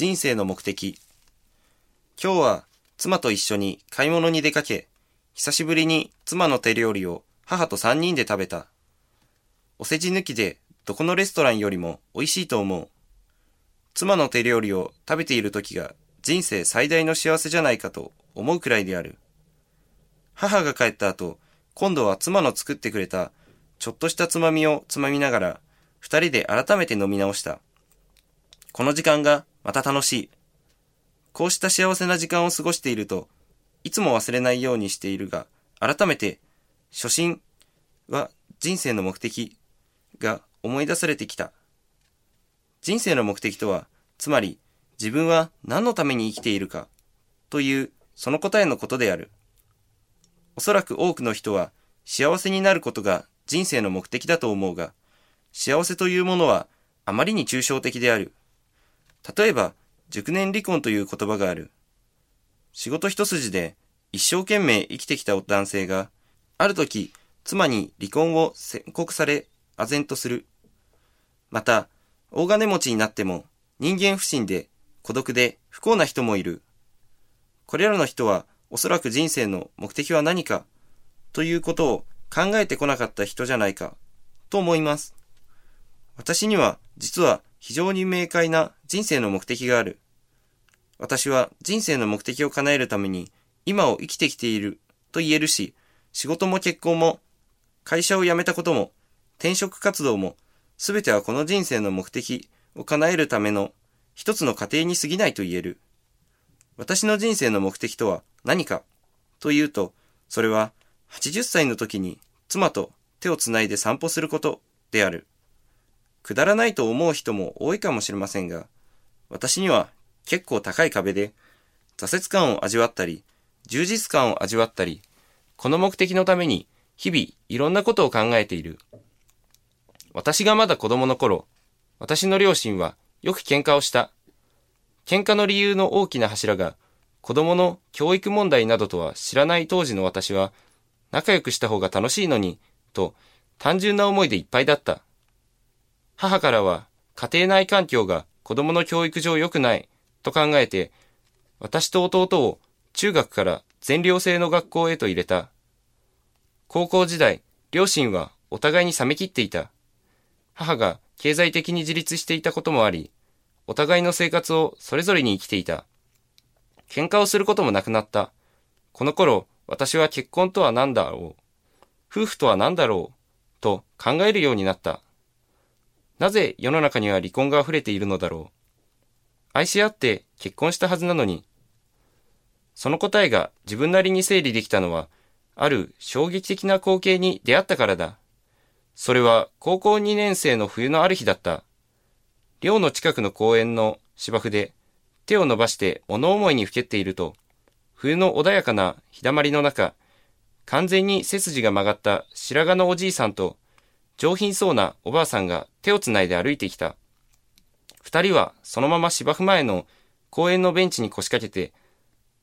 人生の目的。今日は妻と一緒に買い物に出かけ、久しぶりに妻の手料理を母と三人で食べた。お世辞抜きでどこのレストランよりも美味しいと思う。妻の手料理を食べている時が人生最大の幸せじゃないかと思うくらいである。母が帰った後、今度は妻の作ってくれたちょっとしたつまみをつまみながら、二人で改めて飲み直した。この時間がまた楽しい。こうした幸せな時間を過ごしていると、いつも忘れないようにしているが、改めて、初心は人生の目的が思い出されてきた。人生の目的とは、つまり自分は何のために生きているかというその答えのことである。おそらく多くの人は幸せになることが人生の目的だと思うが、幸せというものはあまりに抽象的である。例えば、熟年離婚という言葉がある。仕事一筋で一生懸命生きてきた男性が、ある時、妻に離婚を宣告され、唖然とする。また、大金持ちになっても人間不信で孤独で不幸な人もいる。これらの人はおそらく人生の目的は何かということを考えてこなかった人じゃないかと思います。私には実は非常に明快な人生の目的がある。私は人生の目的を叶えるために今を生きてきていると言えるし、仕事も結婚も会社を辞めたことも転職活動も全てはこの人生の目的を叶えるための一つの過程に過ぎないと言える。私の人生の目的とは何かというと、それは80歳の時に妻と手をつないで散歩することである。くだらないと思う人も多いかもしれませんが、私には結構高い壁で挫折感を味わったり、充実感を味わったり、この目的のために日々いろんなことを考えている。私がまだ子供の頃、私の両親はよく喧嘩をした。喧嘩の理由の大きな柱が、子供の教育問題などとは知らない当時の私は、仲良くした方が楽しいのに、と単純な思いでいっぱいだった。母からは、家庭内環境が子供の教育上良くない、と考えて、私と弟を中学から全寮制の学校へと入れた。高校時代、両親はお互いに冷め切っていた。母が経済的に自立していたこともあり、お互いの生活をそれぞれに生きていた。喧嘩をすることもなくなった。この頃、私は結婚とは何だろう。夫婦とは何だろう。と考えるようになった。なぜ世の中には離婚が溢れているのだろう？愛し合って結婚したはずなのに。その答えが自分なりに整理できたのは、ある衝撃的な光景に出会ったからだ。それは高校2年生の冬のある日だった。寮の近くの公園の芝生で手を伸ばして物思いにふけっていると、冬の穏やかな日だまりの中、完全に背筋が曲がった白髪のおじいさんと上品そうなおばあさんが手をつないで歩いてきた。二人はそのまま芝生前の公園のベンチに腰掛けて、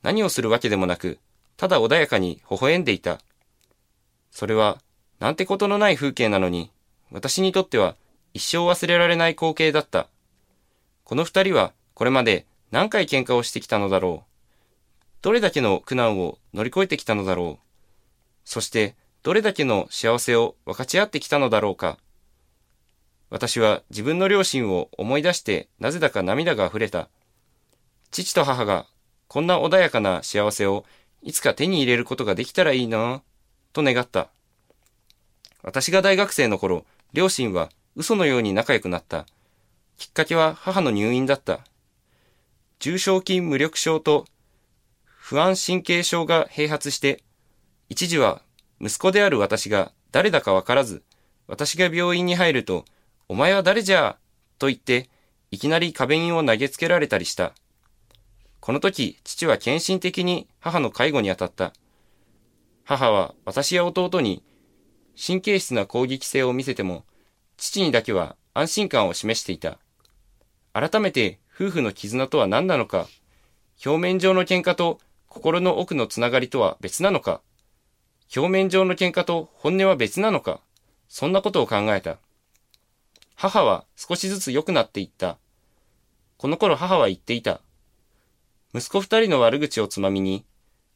何をするわけでもなく、ただ穏やかに微笑んでいた。それはなんてことのない風景なのに、私にとっては一生忘れられない光景だった。この二人はこれまで何回喧嘩をしてきたのだろう。どれだけの苦難を乗り越えてきたのだろう。そしてどれだけの幸せを分かち合ってきたのだろうか。私は自分の両親を思い出してなぜだか涙が溢れた。父と母がこんな穏やかな幸せをいつか手に入れることができたらいいなと願った。私が大学生の頃、両親は嘘のように仲良くなった。きっかけは母の入院だった。重症筋無力症と不安神経症が併発して、一時は息子である私が誰だかわからず、私が病院に入ると、お前は誰じゃと言って、いきなり壁印を投げつけられたりした。この時、父は献身的に母の介護に当たった。母は私や弟に神経質な攻撃性を見せても、父にだけは安心感を示していた。改めて夫婦の絆とは何なのか、表面上の喧嘩と心の奥のつながりとは別なのか、表面上の喧嘩と本音は別なのか、そんなことを考えた。母は少しずつ良くなっていった。この頃母は言っていた。息子二人の悪口をつまみに、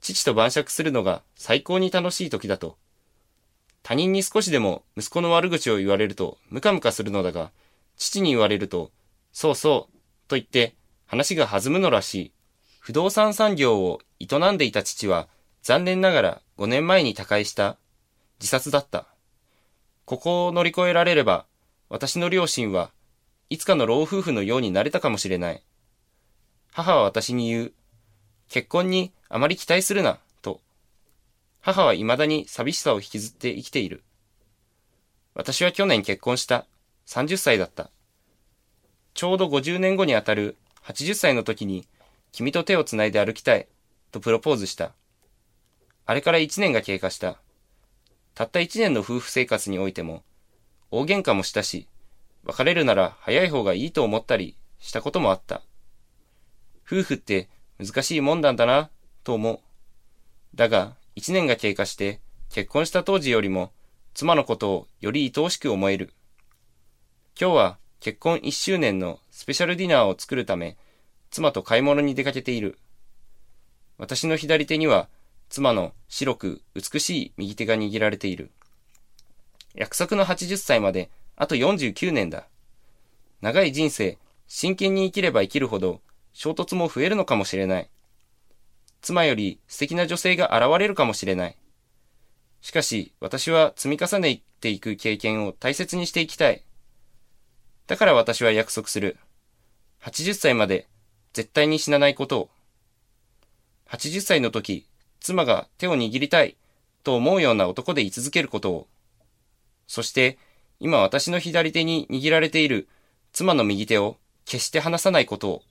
父と晩酌するのが最高に楽しい時だと。他人に少しでも息子の悪口を言われるとムカムカするのだが、父に言われると、そうそう、と言って話が弾むのらしい。不動産産業を営んでいた父は、残念ながら5年前に他界した自殺だった。ここを乗り越えられれば、私の両親はいつかの老夫婦のようになれたかもしれない。母は私に言う。結婚にあまり期待するな、と。母は未だに寂しさを引きずって生きている。私は去年結婚した。30歳だった。ちょうど50年後にあたる80歳の時に、君と手をつないで歩きたい、とプロポーズした。あれから1年が経過した。たった1年の夫婦生活においても、大喧嘩もしたし、別れるなら早い方がいいと思ったりしたこともあった。夫婦って難しいもんなんだな、と思う。だが、一年が経過して結婚した当時よりも妻のことをより愛おしく思える。今日は結婚1周年のスペシャルディナーを作るため、妻と買い物に出かけている。私の左手には妻の白く美しい右手が握られている。約束の80歳まであと49年だ。長い人生、真剣に生きれば生きるほど、衝突も増えるのかもしれない。妻より素敵な女性が現れるかもしれない。しかし、私は積み重ねていく経験を大切にしていきたい。だから私は約束する。80歳まで絶対に死なないことを。80歳の時、妻が手を握りたいと思うような男で居続けることを。そして、今私の左手に握られている妻の右手を決して離さないことを